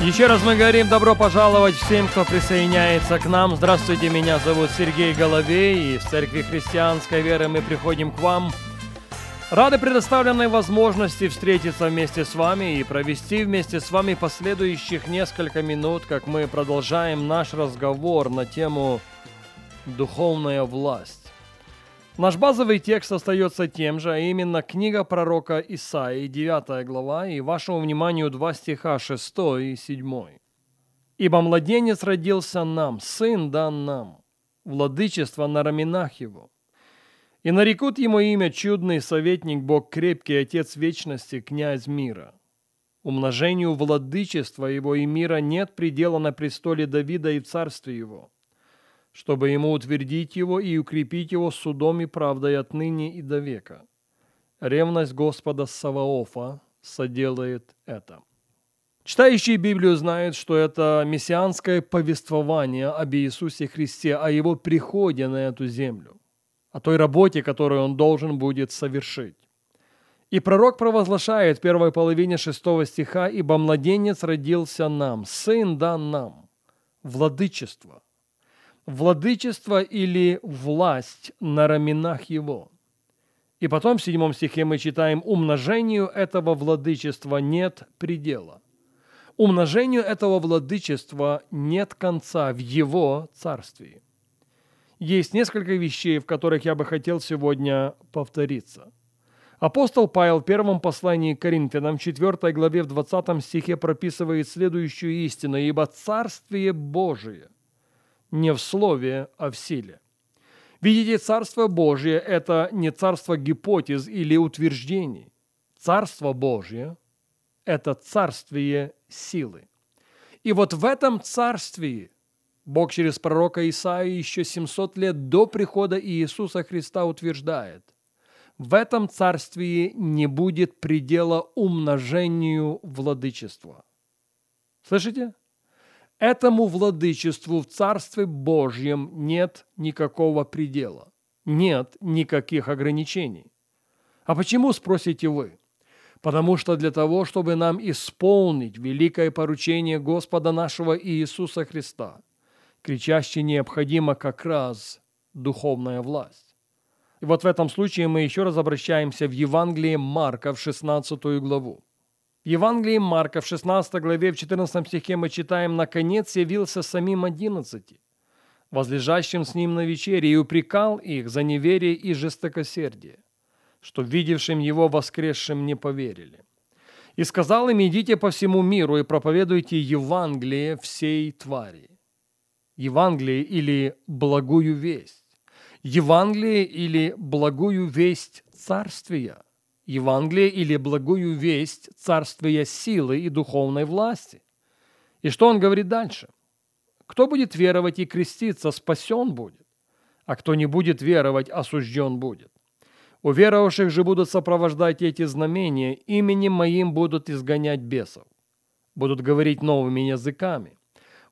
Еще раз мы говорим добро пожаловать всем, кто присоединяется к нам. Здравствуйте, меня зовут Сергей Головей, и в Церкви Христианской Веры мы приходим к вам. Рады предоставленной возможности встретиться вместе с вами и провести вместе с вами последующих несколько минут, как мы продолжаем наш разговор на тему «Духовная власть». Наш базовый текст остается тем же, а именно книга пророка Исаии, 9 глава, и вашему вниманию два стиха 6 и 7. «Ибо младенец родился нам, сын дан нам, владычество на раменах его. И нарекут ему имя чудный советник, Бог крепкий, Отец вечности, князь мира. Умножению владычества его и мира нет предела на престоле Давида и в царстве его» чтобы ему утвердить его и укрепить его судом и правдой отныне и до века. Ревность Господа Саваофа соделает это. Читающие Библию знают, что это мессианское повествование об Иисусе Христе, о Его приходе на эту землю, о той работе, которую Он должен будет совершить. И пророк провозглашает в первой половине шестого стиха, «Ибо младенец родился нам, сын дан нам, владычество, владычество или власть на раменах его. И потом в седьмом стихе мы читаем «умножению этого владычества нет предела». Умножению этого владычества нет конца в его царстве. Есть несколько вещей, в которых я бы хотел сегодня повториться. Апостол Павел в первом послании к Коринфянам, 4 главе, в 20 стихе прописывает следующую истину. «Ибо Царствие Божие не в слове, а в силе. Видите, Царство Божье – это не царство гипотез или утверждений. Царство Божье – это царствие силы. И вот в этом царстве Бог через пророка Исаии еще 700 лет до прихода Иисуса Христа утверждает, в этом царстве не будет предела умножению владычества. Слышите? Этому владычеству в Царстве Божьем нет никакого предела, нет никаких ограничений. А почему, спросите вы? Потому что для того, чтобы нам исполнить великое поручение Господа нашего Иисуса Христа, кричаще необходима как раз духовная власть. И вот в этом случае мы еще раз обращаемся в Евангелие Марка в 16 главу. В Евангелии Марка в 16 главе в 14 стихе мы читаем «Наконец явился самим одиннадцати, возлежащим с ним на вечере, и упрекал их за неверие и жестокосердие, что видевшим его воскресшим не поверили. И сказал им, идите по всему миру и проповедуйте Евангелие всей твари». Евангелие или благую весть. Евангелие или благую весть царствия – Евангелие или благую весть царствия силы и духовной власти. И что он говорит дальше? Кто будет веровать и креститься, спасен будет, а кто не будет веровать, осужден будет. У веровавших же будут сопровождать эти знамения, именем моим будут изгонять бесов, будут говорить новыми языками,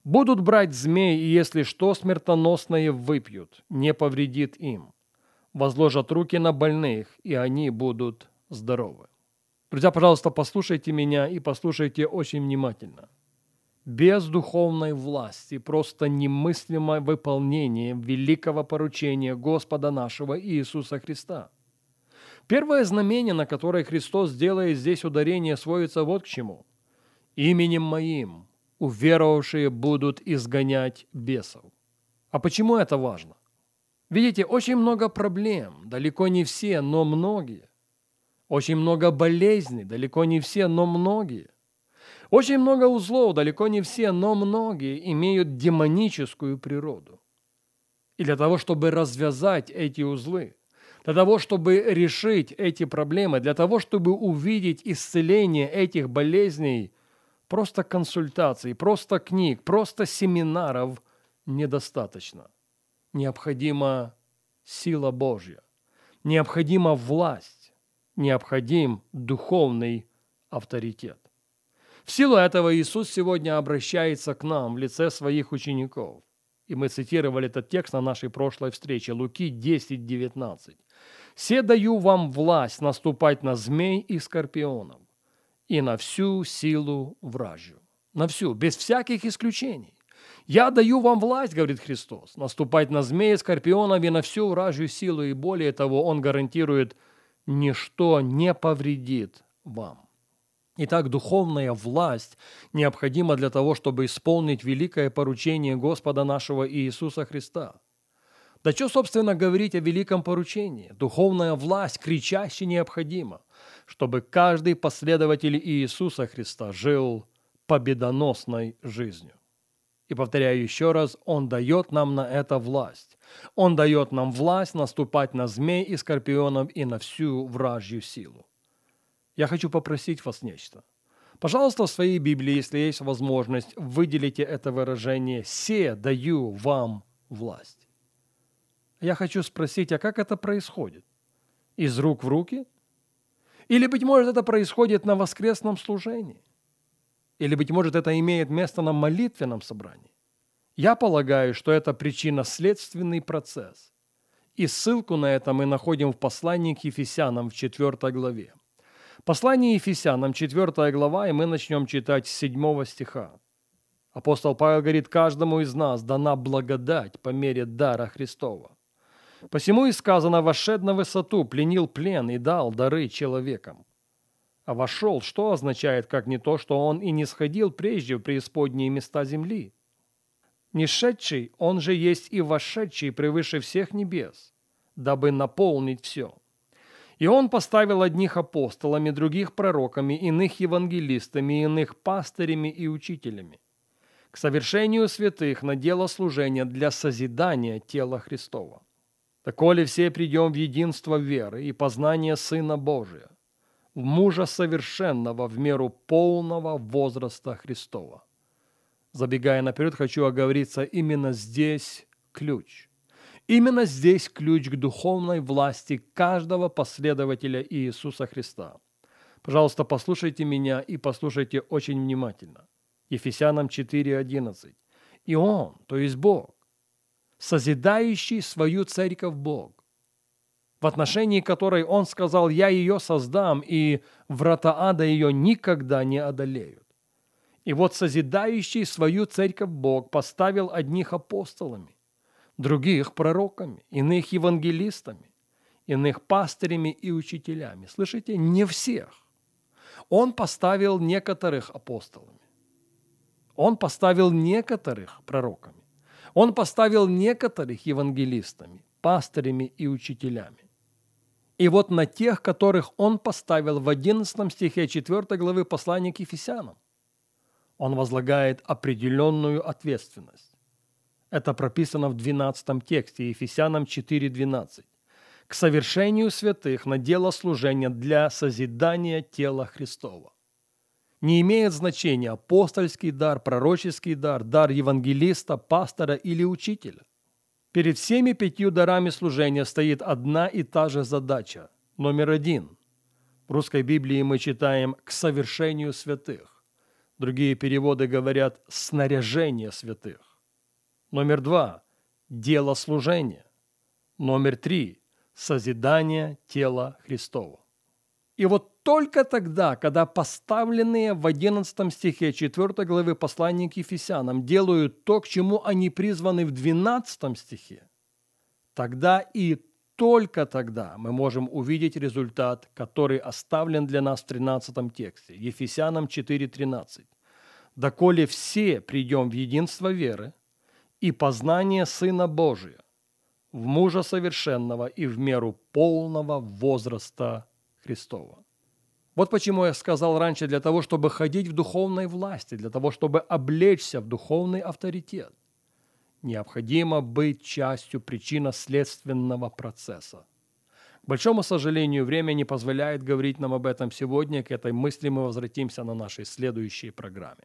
будут брать змей, и если что смертоносное выпьют, не повредит им. Возложат руки на больных, и они будут здоровы. Друзья, пожалуйста, послушайте меня и послушайте очень внимательно. Без духовной власти просто немыслимое выполнение великого поручения Господа нашего Иисуса Христа. Первое знамение, на которое Христос делает здесь ударение, сводится вот к чему. «Именем моим уверовавшие будут изгонять бесов». А почему это важно? Видите, очень много проблем, далеко не все, но многие очень много болезней, далеко не все, но многие. Очень много узлов, далеко не все, но многие имеют демоническую природу. И для того, чтобы развязать эти узлы, для того, чтобы решить эти проблемы, для того, чтобы увидеть исцеление этих болезней, просто консультаций, просто книг, просто семинаров недостаточно. Необходима сила Божья необходима власть, необходим духовный авторитет. В силу этого Иисус сегодня обращается к нам в лице своих учеников. И мы цитировали этот текст на нашей прошлой встрече, Луки 10, 19. «Се даю вам власть наступать на змей и скорпионов, и на всю силу вражью». На всю, без всяких исключений. «Я даю вам власть, — говорит Христос, — наступать на змеи, скорпионов и на всю вражью силу, и более того, Он гарантирует, ничто не повредит вам». Итак, духовная власть необходима для того, чтобы исполнить великое поручение Господа нашего Иисуса Христа. Да что, собственно, говорить о великом поручении? Духовная власть кричаще необходима, чтобы каждый последователь Иисуса Христа жил победоносной жизнью. И повторяю еще раз, Он дает нам на это власть. Он дает нам власть наступать на змей и скорпионов и на всю вражью силу я хочу попросить вас нечто. Пожалуйста, в своей Библии, если есть возможность, выделите это выражение «се даю вам власть». Я хочу спросить, а как это происходит? Из рук в руки? Или, быть может, это происходит на воскресном служении? Или, быть может, это имеет место на молитвенном собрании? Я полагаю, что это причинно-следственный процесс. И ссылку на это мы находим в послании к Ефесянам в 4 главе. Послание Ефесянам, 4 глава, и мы начнем читать с 7 стиха. Апостол Павел говорит, каждому из нас дана благодать по мере дара Христова. Посему и сказано, вошед на высоту, пленил плен и дал дары человекам. А вошел, что означает, как не то, что он и не сходил прежде в преисподние места земли? Не шедший, он же есть и вошедший превыше всех небес, дабы наполнить все. И он поставил одних апостолами, других пророками, иных евангелистами, иных пастырями и учителями к совершению святых на дело служения для созидания тела Христова. Так коли все придем в единство веры и познание Сына Божия, мужа совершенного в меру полного возраста Христова. Забегая наперед, хочу оговориться именно здесь ключ – Именно здесь ключ к духовной власти каждого последователя Иисуса Христа. Пожалуйста, послушайте меня и послушайте очень внимательно. Ефесянам 4.11. И Он, то есть Бог, созидающий свою церковь Бог, в отношении которой Он сказал, «Я ее создам, и врата ада ее никогда не одолеют». И вот созидающий свою церковь Бог поставил одних апостолами, других пророками, иных евангелистами, иных пастырями и учителями. Слышите, не всех. Он поставил некоторых апостолами. Он поставил некоторых пророками. Он поставил некоторых евангелистами, пастырями и учителями. И вот на тех, которых он поставил в 11 стихе 4 главы послания к Ефесянам, он возлагает определенную ответственность. Это прописано в 12 тексте Ефесянам 4.12. К совершению святых на дело служения для созидания тела Христова. Не имеет значения апостольский дар, пророческий дар, дар евангелиста, пастора или учителя. Перед всеми пятью дарами служения стоит одна и та же задача. Номер один. В русской Библии мы читаем «к совершению святых». Другие переводы говорят «снаряжение святых». Номер два – дело служения. Номер три – созидание тела Христова. И вот только тогда, когда поставленные в 11 стихе 4 главы послания к Ефесянам делают то, к чему они призваны в 12 стихе, тогда и только тогда мы можем увидеть результат, который оставлен для нас в 13 тексте, Ефесянам 4.13. «Доколе все придем в единство веры, и познание Сына Божия, в мужа совершенного и в меру полного возраста Христова. Вот почему я сказал раньше, для того, чтобы ходить в духовной власти, для того, чтобы облечься в духовный авторитет, необходимо быть частью причинно-следственного процесса. К большому сожалению, время не позволяет говорить нам об этом сегодня. К этой мысли мы возвратимся на нашей следующей программе.